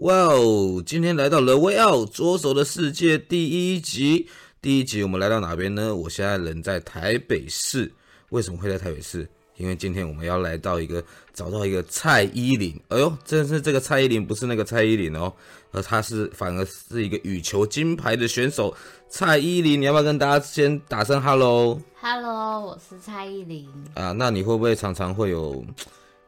哇哦！今天来到了《Way Out 左手的世界》第一集。第一集我们来到哪边呢？我现在人在台北市。为什么会在台北市？因为今天我们要来到一个找到一个蔡依林。哎呦，真是这个蔡依林，不是那个蔡依林哦，而她是反而是一个羽球金牌的选手蔡依林。你要不要跟大家先打声 hello？Hello，我是蔡依林。啊，那你会不会常常会有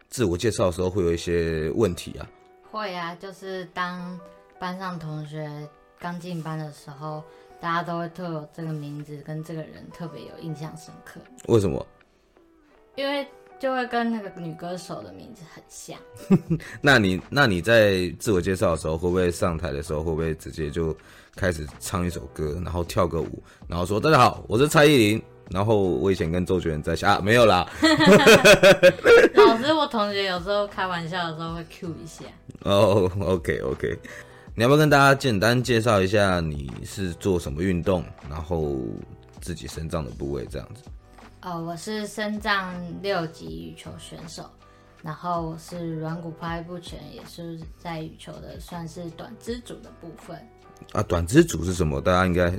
自我介绍的时候会有一些问题啊？会啊，就是当班上同学刚进班的时候，大家都会特有这个名字跟这个人特别有印象深刻。为什么？因为就会跟那个女歌手的名字很像。那你那你在自我介绍的时候，会不会上台的时候会不会直接就开始唱一首歌，然后跳个舞，然后说大家好，我是蔡依林。然后我以前跟周杰伦在一起啊，没有啦。老师，我同学有时候开玩笑的时候会 cue 一下。哦、oh，OK OK，你要不要跟大家简单介绍一下你是做什么运动，然后自己身障的部位这样子？哦，我是身障六级羽球选手，然后我是软骨拍不全，也是在羽球的算是短肢组的部分。啊，短肢组是什么？大家应该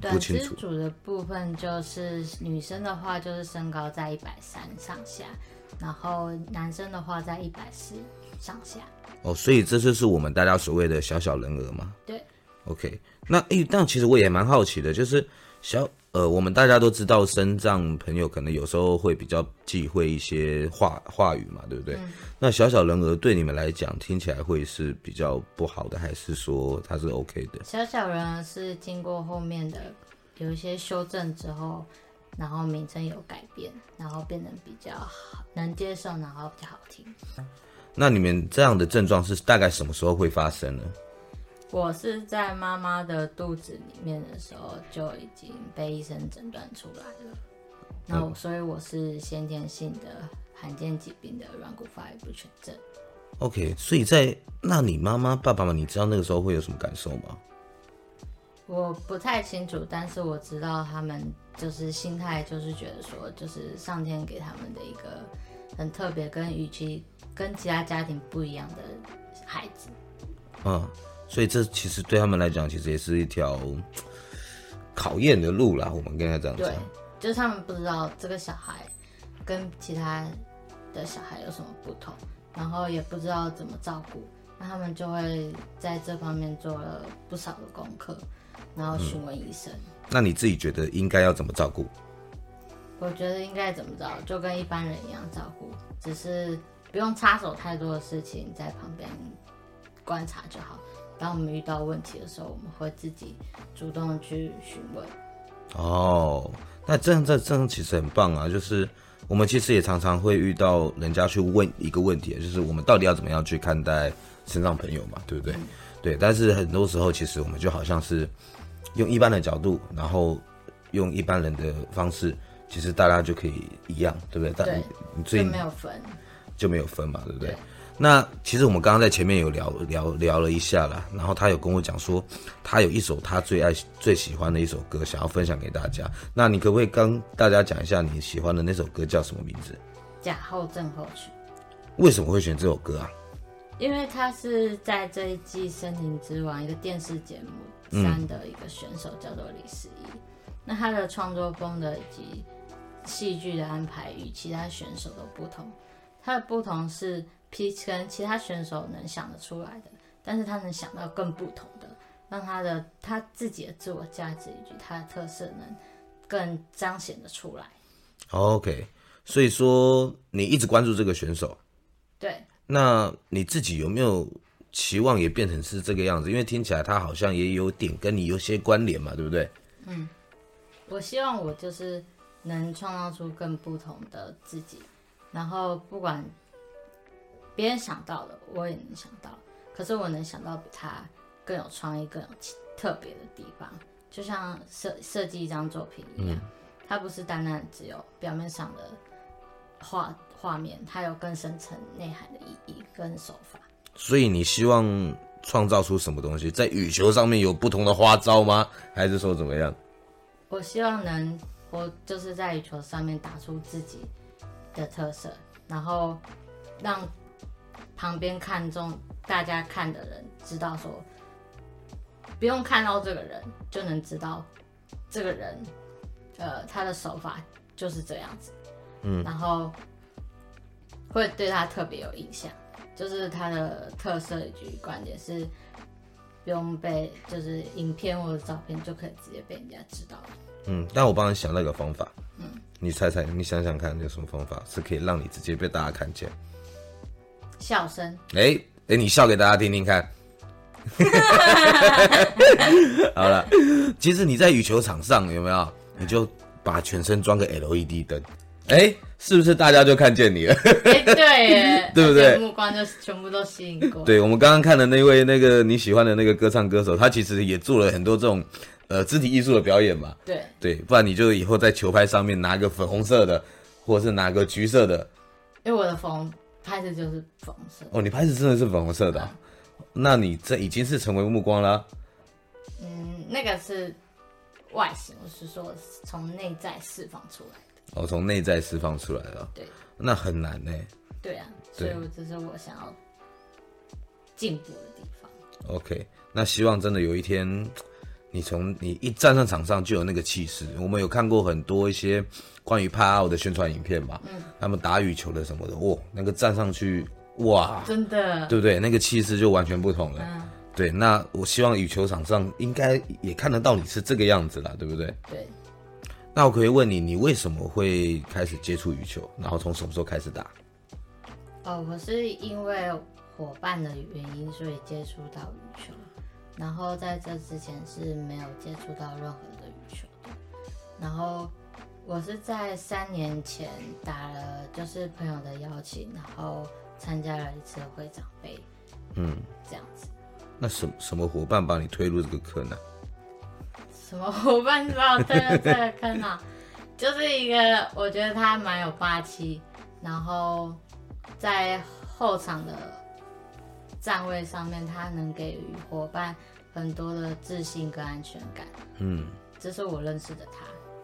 不清楚。的部分就是女生的话，就是身高在一百三上下，然后男生的话在一百四上下。哦，所以这就是我们大家所谓的小小人儿嘛。对。OK，那诶，但其实我也蛮好奇的，就是小。呃，我们大家都知道，身障朋友可能有时候会比较忌讳一些话话语嘛，对不对？嗯。那小小人儿对你们来讲，听起来会是比较不好的，还是说它是 OK 的？小小人儿是经过后面的有一些修正之后，然后名称有改变，然后变得比较好，能接受，然后比较好听。那你们这样的症状是大概什么时候会发生呢？我是在妈妈的肚子里面的时候就已经被医生诊断出来了，那、嗯、所以我是先天性的罕见疾病的软骨发育不全症。OK，所以在那你妈妈爸爸们，你知道那个时候会有什么感受吗？我不太清楚，但是我知道他们就是心态，就是觉得说，就是上天给他们的一个很特别、跟与其跟其他家庭不一样的孩子。嗯。所以这其实对他们来讲，其实也是一条考验的路啦。我们跟他这样讲，对，就是他们不知道这个小孩跟其他的小孩有什么不同，然后也不知道怎么照顾，那他们就会在这方面做了不少的功课，然后询问医生。嗯，那你自己觉得应该要怎么照顾？我觉得应该怎么着，就跟一般人一样照顾，只是不用插手太多的事情，在旁边观察就好。当我们遇到问题的时候，我们会自己主动去询问。哦，那这样这这样其实很棒啊！就是我们其实也常常会遇到人家去问一个问题，就是我们到底要怎么样去看待身上朋友嘛，对不对？嗯、对。但是很多时候，其实我们就好像是用一般的角度，然后用一般人的方式，其实大家就可以一样，对不对？对。就没有分。就没有分嘛，对不对？对那其实我们刚刚在前面有聊聊聊了一下啦，然后他有跟我讲说，他有一首他最爱最喜欢的一首歌，想要分享给大家。那你可不可以跟大家讲一下你喜欢的那首歌叫什么名字？假后症候群。为什么会选这首歌啊？因为他是在这一季《森林之王》一个电视节目三的一个选手，叫做李十一。嗯、那他的创作风格以及戏剧的安排与其他选手都不同，他的不同是。跟其他选手能想得出来的，但是他能想到更不同的，让他的他自己的自我价值以及他的特色能更彰显得出来。OK，所以说你一直关注这个选手，对，那你自己有没有期望也变成是这个样子？因为听起来他好像也有点跟你有些关联嘛，对不对？嗯，我希望我就是能创造出更不同的自己，然后不管别人想到的，我也能想到，可是我能想到比他更有创意、更有特别的地方。就像设设计一张作品一样，嗯、它不是单单只有表面上的画画面，它有更深层内涵的意义跟手法。所以你希望创造出什么东西？在羽球上面有不同的花招吗？还是说怎么样？我希望能，我就是在羽球上面打出自己的特色，然后让旁边看中大家看的人知道说，不用看到这个人就能知道这个人，呃，他的手法就是这样子，嗯，然后会对他特别有印象，就是他的特色以及观点是。不用被，就是影片或者照片就可以直接被人家知道了。嗯，但我帮你想到一个方法。嗯，你猜猜，你想想看，有什么方法是可以让你直接被大家看见？笑声。哎哎、欸欸，你笑给大家听听看。好了，其实你在羽球场上有没有？你就把全身装个 LED 灯。哎、欸，是不是大家就看见你了？对耶，对不对？目光就全部都吸引过。对，我们刚刚看的那位那个你喜欢的那个歌唱歌手，他其实也做了很多这种呃肢体艺术的表演嘛。对对，不然你就以后在球拍上面拿个粉红色的，或者是拿个橘色的。因为我的粉拍子就是粉红色。哦，你拍子真的是粉红色的、那你这已经是成为目光了。嗯，那个是外形，我是说从内在释放出来。哦，从内在释放出来了，对，那很难呢。对啊，所以我这是我想要进步的地方。OK，那希望真的有一天，你从你一站上场上就有那个气势。我们有看过很多一些关于帕奥的宣传影片吧，嗯，他们打羽球的什么的，哇，那个站上去，哇，真的，对不对？那个气势就完全不同了。嗯，对，那我希望羽球场上应该也看得到你是这个样子了，对不对？对。那我可以问你，你为什么会开始接触羽球？然后从什么时候开始打？哦，我是因为伙伴的原因，所以接触到羽球。然后在这之前是没有接触到任何的羽球的。然后我是在三年前打了，就是朋友的邀请，然后参加了一次会长杯。嗯，这样子。那什什么伙伴把你推入这个坑呢？什么伙伴把我推入这个坑啊？就是一个我觉得他蛮有霸气，然后在后场的站位上面，他能给予伙伴很多的自信跟安全感。嗯，这是我认识的他。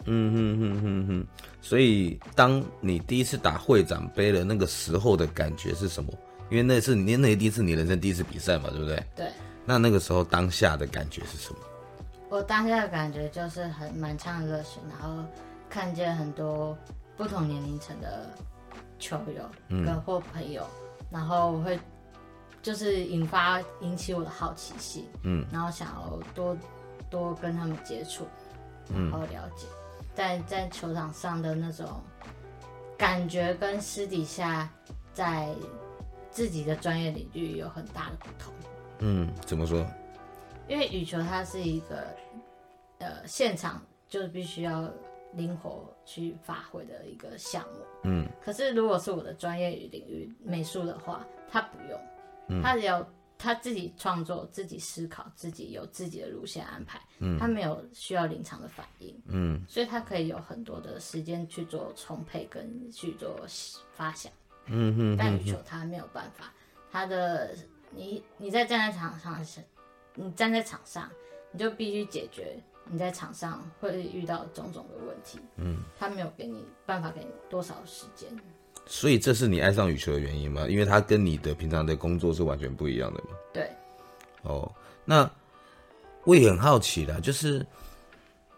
嗯哼哼哼哼。所以当你第一次打会长杯的那个时候的感觉是什么？因为那是你那第一次你人生第一次比赛嘛，对不对？对。那那个时候当下的感觉是什么？我当下的感觉就是很满腔热血，然后看见很多不同年龄层的球友跟或朋友，嗯、然后我会就是引发引起我的好奇心，嗯，然后想要多多跟他们接触，然后了解，在、嗯、在球场上的那种感觉跟私底下在自己的专业领域有很大的不同。嗯，怎么说？因为羽球它是一个，呃，现场就是必须要灵活去发挥的一个项目。嗯。可是如果是我的专业领域美术的话，它不用，嗯、他只要他自己创作、自己思考、自己有自己的路线安排。嗯。他没有需要临场的反应。嗯。所以他可以有很多的时间去做充沛跟去做发想。嗯哼。但羽球他没有办法，他的你你在站在场上是。你站在场上，你就必须解决你在场上会遇到种种的问题。嗯，他没有给你办法，给你多少时间。所以这是你爱上羽球的原因吗？因为它跟你的平常的工作是完全不一样的嘛。对。哦，那我也很好奇啦，就是，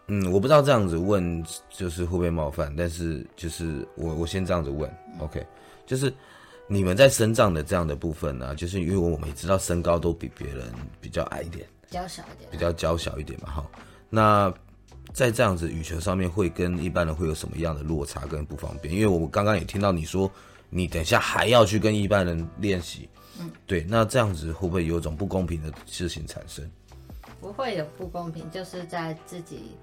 嗯，我不知道这样子问就是会不会冒犯，但是就是我我先这样子问，嗯，OK，就是。你们在身障的这样的部分呢、啊，就是因为我们也知道身高都比别人比较矮一点，比较小一点，比较娇小一点嘛，哈。那在这样子羽球上面，会跟一般人会有什么样的落差跟不方便？因为我刚刚也听到你说，你等一下还要去跟一般人练习，嗯，对。那这样子会不会有种不公平的事情产生？不会有不公平，就是在自己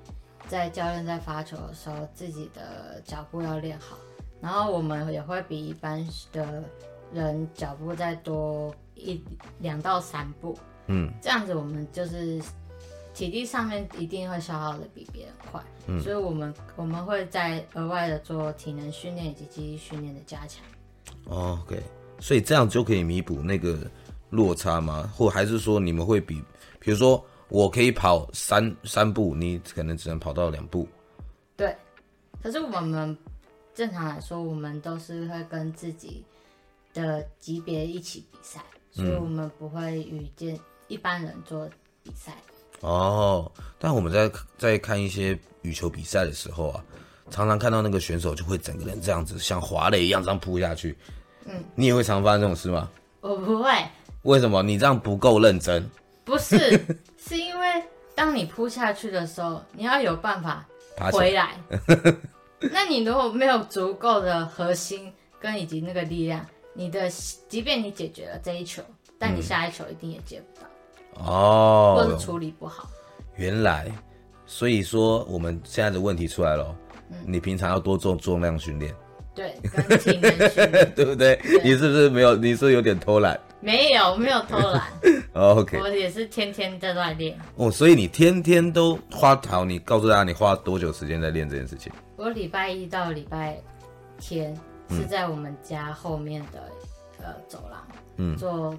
在教练在发球的时候，自己的脚步要练好，然后我们也会比一般的人脚步再多一两到三步，嗯，这样子我们就是体力上面一定会消耗的比别人快，嗯，所以我们我们会在额外的做体能训练以及肌力训练的加强。哦，OK，所以这样就可以弥补那个落差吗？或还是说你们会比，比如说我可以跑三三步，你可能只能跑到两步？对，可是我们正常来说，我们都是会跟自己的级别一起比赛，所以我们不会与见一般人做比赛。哦，但我们在在看一些羽球比赛的时候啊，常常看到那个选手就会整个人这样子像滑垒一样这样扑下去。嗯，你也会常发生这种事吗？我不会。为什么？你这样不够认真？不是，是因为当你扑下去的时候，你要有办法回来。那你如果没有足够的核心跟以及那个力量，你的即便你解决了这一球，但你下一球一定也接不到。哦，或者处理不好，原来，所以说我们现在的问题出来了，嗯、你平常要多做重量训练，对，对不对？对，你是不是没有？你是是有点偷懒？没有，没有偷懒。OK，我也是天天在锻炼。哦，所以你天天都花好，你告诉大家你花多久时间在练这件事情？我礼拜一到礼拜天是在我们家后面的、嗯、呃走廊，嗯，做。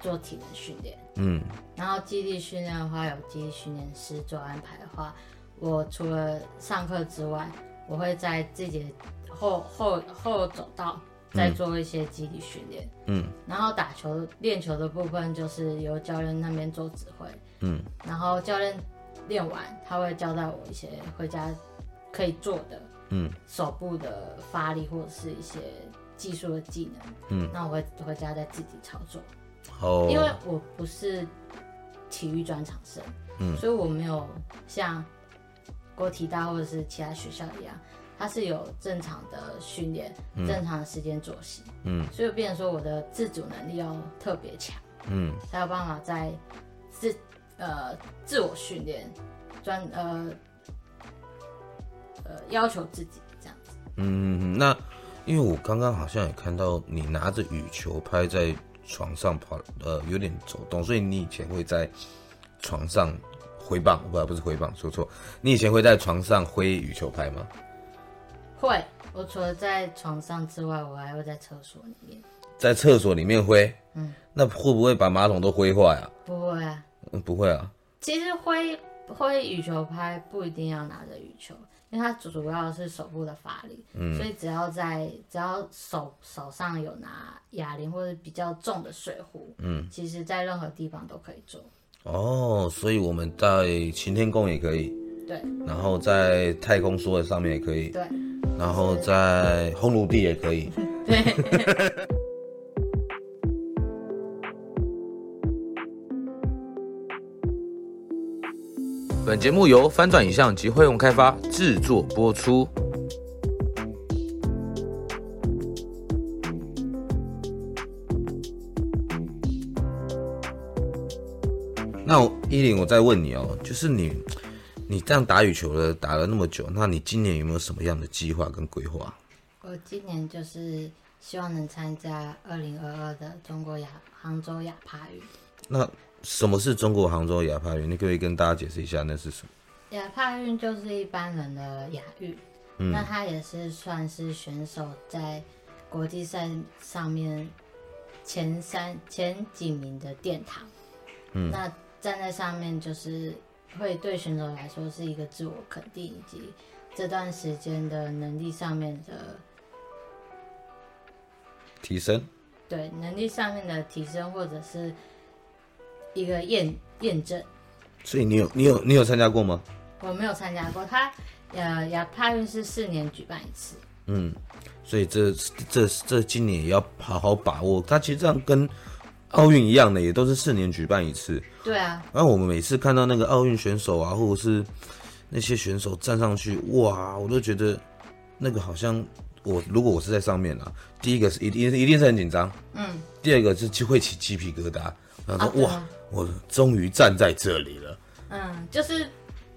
做体能训练，嗯，然后基地训练的话，有基地训练师做安排的话，我除了上课之外，我会在自己的后后后走道再做一些肌力训练，嗯，然后打球练球的部分就是由教练那边做指挥，嗯，然后教练练完他会交代我一些回家可以做的，嗯，手部的发力或者是一些技术的技能，嗯，那我会回家再自己操作。哦，因为我不是体育专长生，嗯，所以我没有像国体大或者是其他学校一样，它是有正常的训练，嗯、正常的时间作息，嗯，所以变成说我的自主能力要特别强，嗯，才有办法在自呃自我训练专呃呃要求自己这样子。嗯，那因为我刚刚好像也看到你拿着羽球拍在。床上跑，呃，有点走动，所以你以前会在床上挥棒，不，不是挥棒，说错，你以前会在床上挥羽球拍吗？会，我除了在床上之外，我还会在厕所里面。在厕所里面挥，嗯，那会不会把马桶都挥坏啊？不会啊，嗯，不会啊。其实挥挥羽球拍不一定要拿着羽球。因为它主要是手部的发力，嗯，所以只要在只要手手上有拿哑铃或者比较重的水壶，嗯，其实在任何地方都可以做。哦，所以我们在擎天宫也可以，对，然后在太空梭的上面也可以，对，然后在烘炉地也可以，对。本节目由翻转影像及辉洪开发制作播出。那依琳，我再问你哦，就是你，你这样打羽球了，打了那么久，那你今年有没有什么样的计划跟规划？我今年就是希望能参加二零二二的中国亚杭州亚帕运。那什么是中国杭州亚帕运？你可，可以跟大家解释一下那是什么？亚帕运就是一般人的亚运，嗯，那它也是算是选手在国际赛上面前三前几名的殿堂。嗯，那站在上面就是会对选手来说是一个自我肯定，以及这段时间的能力上面的提升。对，能力上面的提升，或者是。一个验验证，所以你有你有你有参加过吗？我没有参加过，他呃亚帕运是四年举办一次，嗯，所以这这这今年也要好好把握。他其实这样跟奥运一样的，也都是四年举办一次。对啊，然后我们每次看到那个奥运选手啊，或者是那些选手站上去，哇，我都觉得那个好像我如果我是在上面啊，第一个是一定一定是很紧张，嗯，第二个是就会起鸡皮疙瘩，然后说、啊、哇。我终于站在这里了。嗯，就是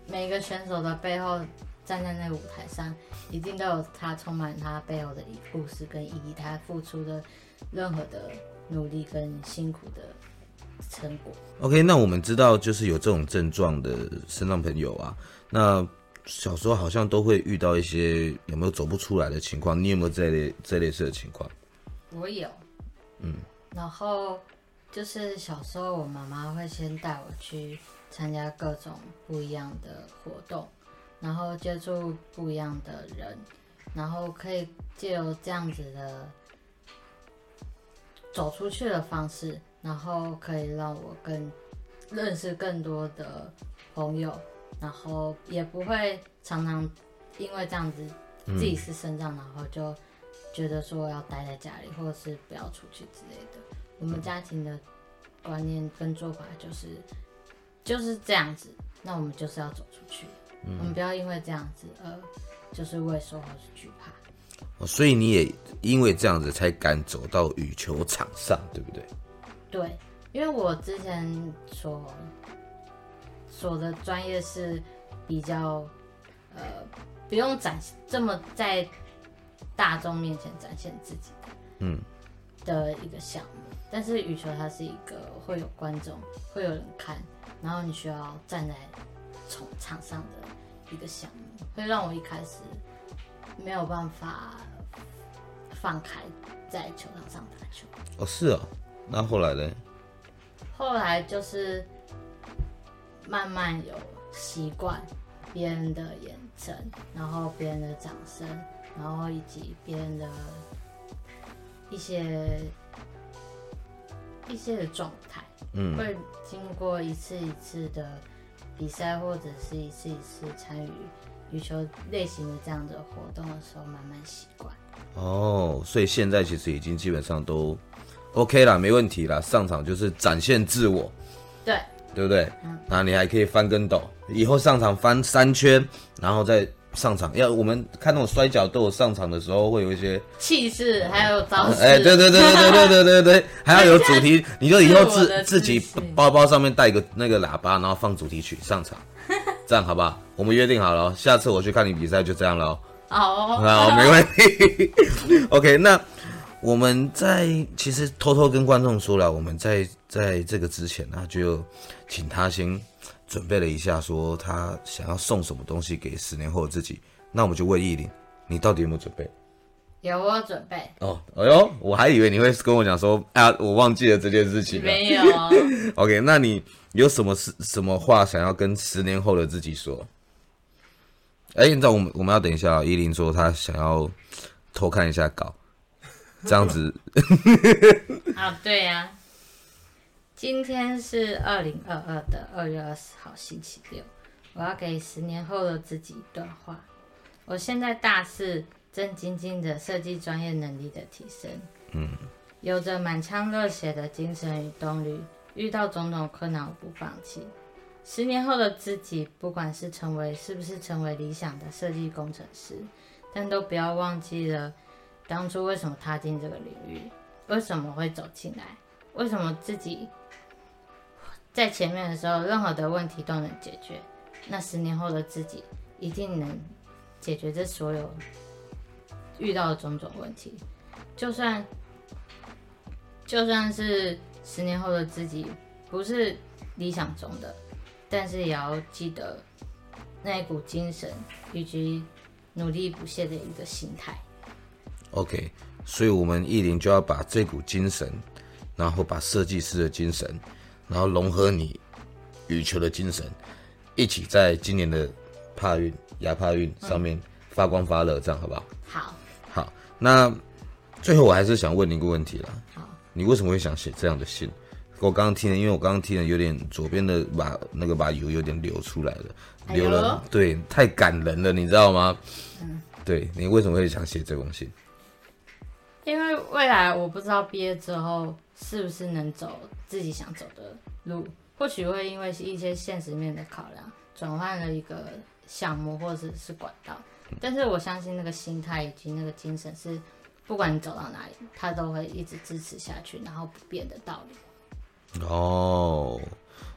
每个选手的背后站在那个舞台上，一定都有他充满他背后的故事跟意义，他付出的任何的努力跟辛苦的成果。OK，那我们知道就是有这种症状的身障朋友啊，那小时候好像都会遇到一些有没有走不出来的情况？你有没有这类这类似的情况？我有，嗯，然后就是小时候我妈妈会先带我去参加各种不一样的活动，然后接触不一样的人，然后可以借由这样子的走出去的方式，然后可以让我更认识更多的朋友，然后也不会常常因为这样子自己是身障，然后就觉得说要待在家里，或者是不要出去之类的。我们家庭的观念跟做法就是。就是这样子，那我们就是要走出去，嗯、我们不要因为这样子而就是畏缩或是惧怕。哦，所以你也因为这样子才敢走到羽球场上，对不对？对，因为我之前所所的专业是比较呃不用展这么在大众面前展现自己的，嗯，的一个项目。但是羽球它是一个会有观众，会有人看。然后你需要站在场场上的一个项目，会让我一开始没有办法放开在球场上打球。哦，是啊，那后来呢？后来就是慢慢有习惯别人的眼神，然后别人的掌声，然后以及别人的一些一些的状态。嗯，会经过一次一次的比赛，或者是一次一次参与羽球类型的这样的活动的时候，慢慢习惯。哦，所以现在其实已经基本上都 OK 了，没问题了。上场就是展现自我，对，对不对？嗯，那你还可以翻跟斗，以后上场翻三圈，然后再。上场要我们看那种摔角都有上场的时候会有一些气势，还有招式。哎，对对对对对对对对对，还要有主题。你就以后自自己包包上面带一个那个喇叭，然后放主题曲上场，这样好不好？我们约定好了，下次我去看你比赛就这样了。好，好，没问题。OK，那我们在其实偷偷跟观众说了，我们在在这个之前呢，就请他先。准备了一下，说他想要送什么东西给十年后的自己，那我们就问艺林，你到底有没有准备？有，我有准备。哦，哎呦，我还以为你会跟我讲说，啊，我忘记了这件事情。没有。OK，那你有什么事、什么话想要跟十年后的自己说？哎，你知道我们我们要等一下，依林说他想要偷看一下稿，这样子。啊，对呀。今天是二零二二的二月二十号，星期六。我要给十年后的自己一段话。我现在大四，正精进着设计专业能力的提升。嗯，有着满腔热血的精神与动力，遇到种种困难我不放弃。十年后的自己，不管是成为是不是成为理想的设计工程师，但都不要忘记了当初为什么踏进这个领域，为什么会走进来，为什么自己。在前面的时候，任何的问题都能解决。那十年后的自己一定能解决这所有遇到的种种问题。就算就算是十年后的自己不是理想中的，但是也要记得那一股精神以及努力不懈的一个心态。OK，所以我们艺林就要把这股精神，然后把设计师的精神。然后融合你羽球的精神，一起在今年的帕运、亚帕运上面发光发热，这样好不好？好。好，那最后我还是想问你一个问题啦。好。你为什么会想写这样的信？我刚刚听了，因为我刚刚听了有点左边的把那个把油有点流出来了，流了，哎、对，太感人了，你知道吗？嗯。对，你为什么会想写这封信？因为未来我不知道毕业之后是不是能走自己想走的路，或许会因为一些现实面的考量，转换了一个项目或者是管道。但是我相信那个心态以及那个精神是，不管你走到哪里，他都会一直支持下去，然后不变的道理。哦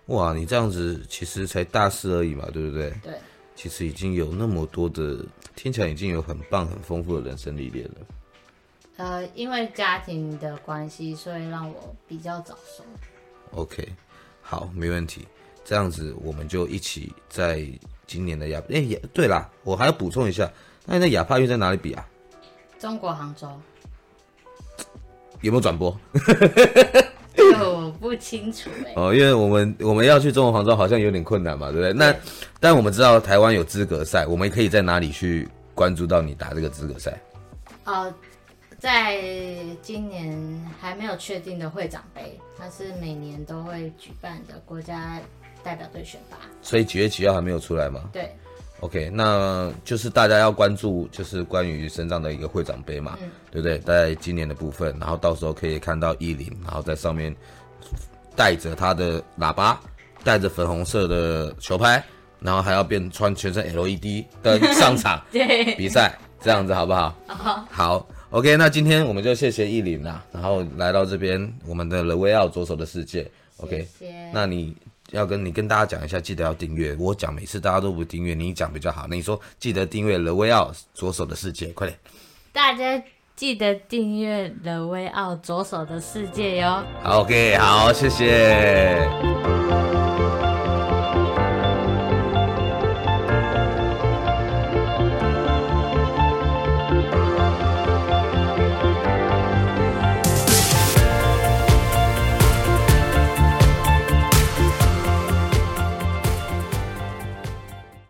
哇，你这样子其实才大四而已嘛，对不对？对。其实已经有那么多的，听起来已经有很棒、很丰富的人生历练了。呃，因为家庭的关系，所以让我比较早熟。OK，好，没问题。这样子，我们就一起在今年的亚，哎、欸，对啦，我还要补充一下，那那亚帕运在哪里比啊？中国杭州。有没有转播？我不清楚哎、欸。哦，因为我们我们要去中国杭州好像有点困难嘛，对不对？那但我们知道台湾有资格赛，我们可以在哪里去关注到你打这个资格赛？哦、呃，在今年还没有确定的会长杯，它是每年都会举办的国家代表队选拔。所以几月几号还没有出来吗？对。OK，那就是大家要关注，就是关于身上的一个会长杯嘛，嗯、对不对？在今年的部分，然后到时候可以看到艺林，然后在上面带着他的喇叭，带着粉红色的球拍，然后还要变穿全身 LED 灯上场 比赛，这样子好不好？好，好，OK，那今天我们就谢谢意林啦，然后来到这边我们的 The Way Out 左手的世界，OK，谢谢那你。要跟你跟大家讲一下，记得要订阅。我讲每次大家都不订阅，你讲比较好。那你说记得订阅 The Way Out 左手的世界，快点！大家记得订阅 The Way Out 左手的世界哟。OK，好，谢谢。